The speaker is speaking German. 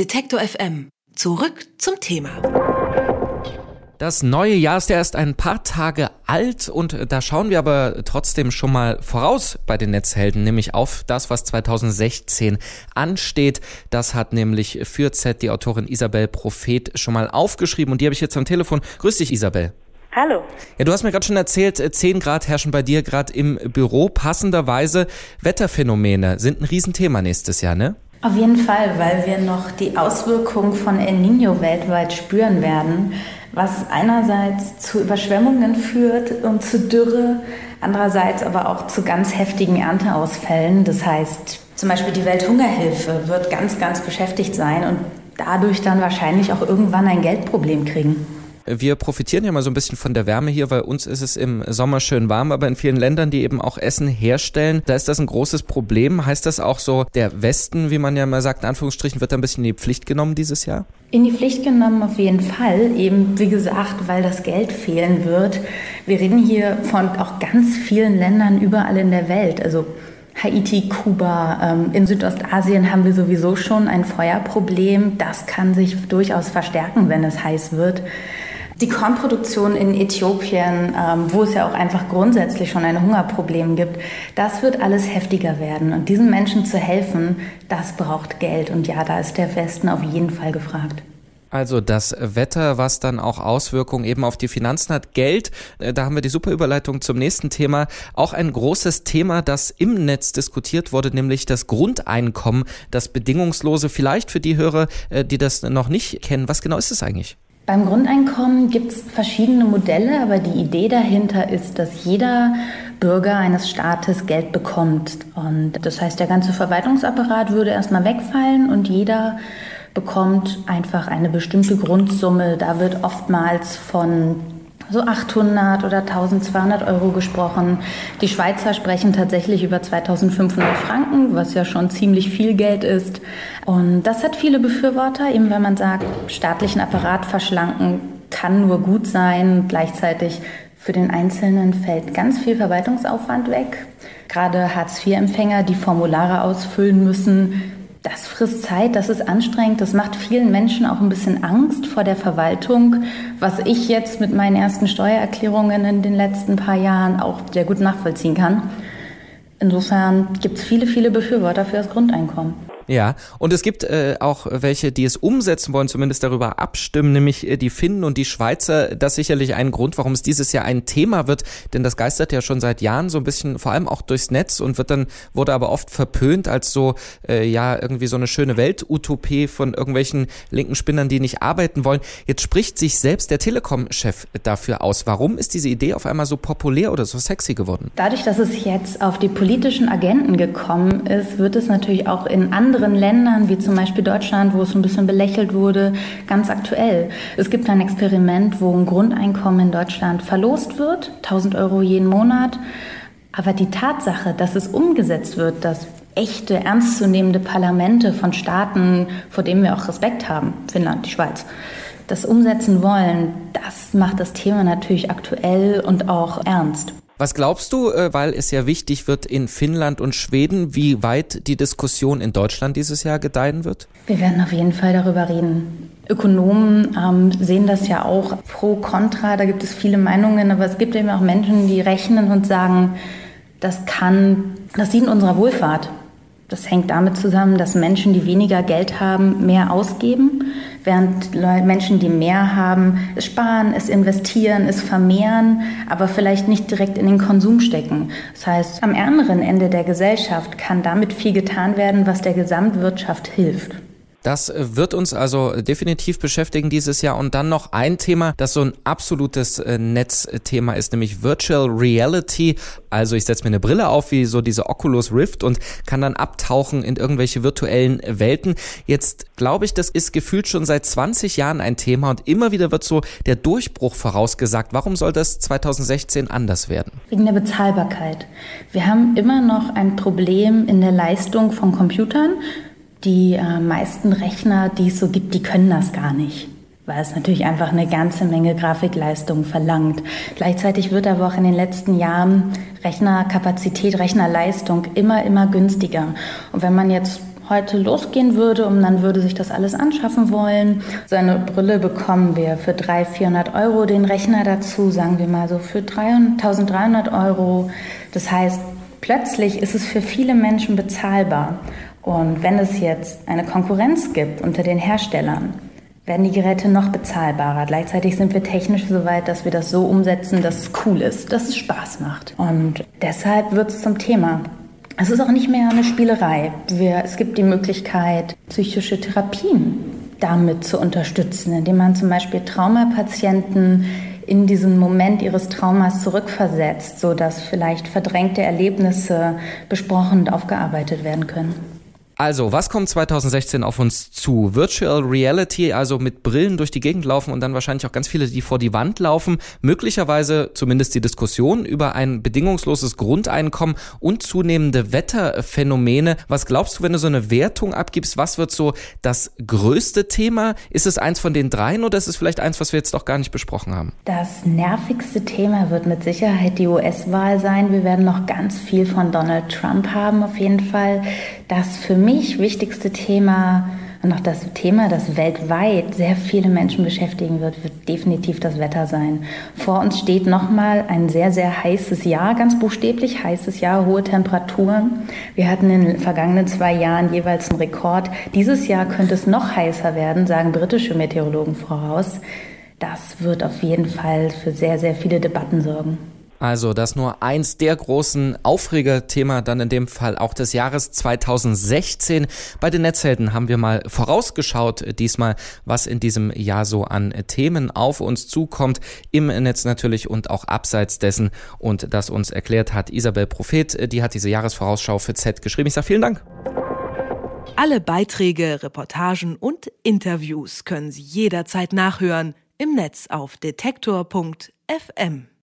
Detektor FM. Zurück zum Thema. Das neue Jahr ist ja erst ein paar Tage alt und da schauen wir aber trotzdem schon mal voraus bei den Netzhelden, nämlich auf das, was 2016 ansteht. Das hat nämlich für Z die Autorin Isabel Prophet schon mal aufgeschrieben und die habe ich jetzt am Telefon. Grüß dich, Isabel. Hallo. Ja, du hast mir gerade schon erzählt, 10 Grad herrschen bei dir gerade im Büro. Passenderweise Wetterphänomene sind ein Riesenthema nächstes Jahr, ne? Auf jeden Fall, weil wir noch die Auswirkungen von El Nino weltweit spüren werden, was einerseits zu Überschwemmungen führt und zu Dürre, andererseits aber auch zu ganz heftigen Ernteausfällen. Das heißt, zum Beispiel die Welthungerhilfe wird ganz, ganz beschäftigt sein und dadurch dann wahrscheinlich auch irgendwann ein Geldproblem kriegen. Wir profitieren ja mal so ein bisschen von der Wärme hier, weil uns ist es im Sommer schön warm, aber in vielen Ländern, die eben auch Essen herstellen, da ist das ein großes Problem. Heißt das auch so, der Westen, wie man ja mal sagt, in Anführungsstrichen, wird da ein bisschen in die Pflicht genommen dieses Jahr? In die Pflicht genommen auf jeden Fall, eben wie gesagt, weil das Geld fehlen wird. Wir reden hier von auch ganz vielen Ländern überall in der Welt. Also Haiti, Kuba, ähm, in Südostasien haben wir sowieso schon ein Feuerproblem. Das kann sich durchaus verstärken, wenn es heiß wird. Die Kornproduktion in Äthiopien, ähm, wo es ja auch einfach grundsätzlich schon ein Hungerproblem gibt, das wird alles heftiger werden. Und diesen Menschen zu helfen, das braucht Geld. Und ja, da ist der Westen auf jeden Fall gefragt. Also das Wetter, was dann auch Auswirkungen eben auf die Finanzen hat. Geld, äh, da haben wir die super Überleitung zum nächsten Thema. Auch ein großes Thema, das im Netz diskutiert wurde, nämlich das Grundeinkommen, das bedingungslose. Vielleicht für die Hörer, äh, die das noch nicht kennen. Was genau ist es eigentlich? Beim Grundeinkommen gibt es verschiedene Modelle, aber die Idee dahinter ist, dass jeder Bürger eines Staates Geld bekommt. Und das heißt, der ganze Verwaltungsapparat würde erstmal wegfallen und jeder bekommt einfach eine bestimmte Grundsumme. Da wird oftmals von so 800 oder 1200 Euro gesprochen. Die Schweizer sprechen tatsächlich über 2500 Franken, was ja schon ziemlich viel Geld ist. Und das hat viele Befürworter, eben wenn man sagt, staatlichen Apparat verschlanken kann nur gut sein. Gleichzeitig für den Einzelnen fällt ganz viel Verwaltungsaufwand weg. Gerade Hartz-IV-Empfänger, die Formulare ausfüllen müssen, das frisst Zeit, das ist anstrengend, das macht vielen Menschen auch ein bisschen Angst vor der Verwaltung, was ich jetzt mit meinen ersten Steuererklärungen in den letzten paar Jahren auch sehr gut nachvollziehen kann. Insofern gibt es viele, viele Befürworter für das Grundeinkommen. Ja, und es gibt äh, auch welche, die es umsetzen wollen, zumindest darüber abstimmen, nämlich äh, die Finnen und die Schweizer. Das ist sicherlich ein Grund, warum es dieses Jahr ein Thema wird, denn das geistert ja schon seit Jahren so ein bisschen, vor allem auch durchs Netz und wird dann, wurde aber oft verpönt als so, äh, ja, irgendwie so eine schöne Weltutopie von irgendwelchen linken Spinnern, die nicht arbeiten wollen. Jetzt spricht sich selbst der Telekom-Chef dafür aus. Warum ist diese Idee auf einmal so populär oder so sexy geworden? Dadurch, dass es jetzt auf die politischen Agenten gekommen ist, wird es natürlich auch in anderen anderen Ländern, wie zum Beispiel Deutschland, wo es ein bisschen belächelt wurde, ganz aktuell. Es gibt ein Experiment, wo ein Grundeinkommen in Deutschland verlost wird, 1000 Euro jeden Monat. Aber die Tatsache, dass es umgesetzt wird, dass echte, ernstzunehmende Parlamente von Staaten, vor denen wir auch Respekt haben, Finnland, die Schweiz, das umsetzen wollen, das macht das Thema natürlich aktuell und auch ernst. Was glaubst du, äh, weil es ja wichtig wird in Finnland und Schweden, wie weit die Diskussion in Deutschland dieses Jahr gedeihen wird? Wir werden auf jeden Fall darüber reden. Ökonomen ähm, sehen das ja auch pro, contra, da gibt es viele Meinungen, aber es gibt eben auch Menschen, die rechnen und sagen, das kann, das dient unserer Wohlfahrt. Das hängt damit zusammen, dass Menschen, die weniger Geld haben, mehr ausgeben, während Menschen, die mehr haben, es sparen, es investieren, es vermehren, aber vielleicht nicht direkt in den Konsum stecken. Das heißt, am ärmeren Ende der Gesellschaft kann damit viel getan werden, was der Gesamtwirtschaft hilft. Das äh, wird uns also definitiv beschäftigen dieses Jahr. Und dann noch ein Thema, das so ein absolutes äh, Netzthema ist, nämlich Virtual Reality. Also ich setze mir eine Brille auf, wie so diese Oculus Rift und kann dann abtauchen in irgendwelche virtuellen Welten. Jetzt glaube ich, das ist gefühlt schon seit 20 Jahren ein Thema und immer wieder wird so der Durchbruch vorausgesagt. Warum soll das 2016 anders werden? Wegen der Bezahlbarkeit. Wir haben immer noch ein Problem in der Leistung von Computern. Die äh, meisten Rechner, die es so gibt, die können das gar nicht, weil es natürlich einfach eine ganze Menge Grafikleistung verlangt. Gleichzeitig wird aber auch in den letzten Jahren Rechnerkapazität, Rechnerleistung immer, immer günstiger. Und wenn man jetzt heute losgehen würde und man würde sich das alles anschaffen wollen. So eine Brille bekommen wir für 300, 400 Euro, den Rechner dazu, sagen wir mal so für 1300 Euro. Das heißt, plötzlich ist es für viele Menschen bezahlbar. Und wenn es jetzt eine Konkurrenz gibt unter den Herstellern, werden die Geräte noch bezahlbarer. Gleichzeitig sind wir technisch so weit, dass wir das so umsetzen, dass es cool ist, dass es Spaß macht. Und deshalb wird es zum Thema. Es ist auch nicht mehr eine Spielerei. Wir, es gibt die Möglichkeit, psychische Therapien damit zu unterstützen, indem man zum Beispiel Traumapatienten in diesen Moment ihres Traumas zurückversetzt, sodass vielleicht verdrängte Erlebnisse besprochen und aufgearbeitet werden können. Also, was kommt 2016 auf uns zu? Virtual Reality, also mit Brillen durch die Gegend laufen und dann wahrscheinlich auch ganz viele, die vor die Wand laufen. Möglicherweise zumindest die Diskussion über ein bedingungsloses Grundeinkommen und zunehmende Wetterphänomene. Was glaubst du, wenn du so eine Wertung abgibst? Was wird so das größte Thema? Ist es eins von den dreien oder ist es vielleicht eins, was wir jetzt doch gar nicht besprochen haben? Das nervigste Thema wird mit Sicherheit die US-Wahl sein. Wir werden noch ganz viel von Donald Trump haben, auf jeden Fall. Das für mich wichtigste Thema und auch das Thema, das weltweit sehr viele Menschen beschäftigen wird, wird definitiv das Wetter sein. Vor uns steht nochmal ein sehr, sehr heißes Jahr, ganz buchstäblich heißes Jahr, hohe Temperaturen. Wir hatten in den vergangenen zwei Jahren jeweils einen Rekord. Dieses Jahr könnte es noch heißer werden, sagen britische Meteorologen voraus. Das wird auf jeden Fall für sehr, sehr viele Debatten sorgen. Also das nur eins der großen Aufregerthema dann in dem Fall auch des Jahres 2016. Bei den Netzhelden haben wir mal vorausgeschaut diesmal, was in diesem Jahr so an Themen auf uns zukommt, im Netz natürlich und auch abseits dessen. Und das uns erklärt hat Isabel Prophet, die hat diese Jahresvorausschau für Z geschrieben. Ich sage vielen Dank. Alle Beiträge, Reportagen und Interviews können Sie jederzeit nachhören im Netz auf detektor.fm.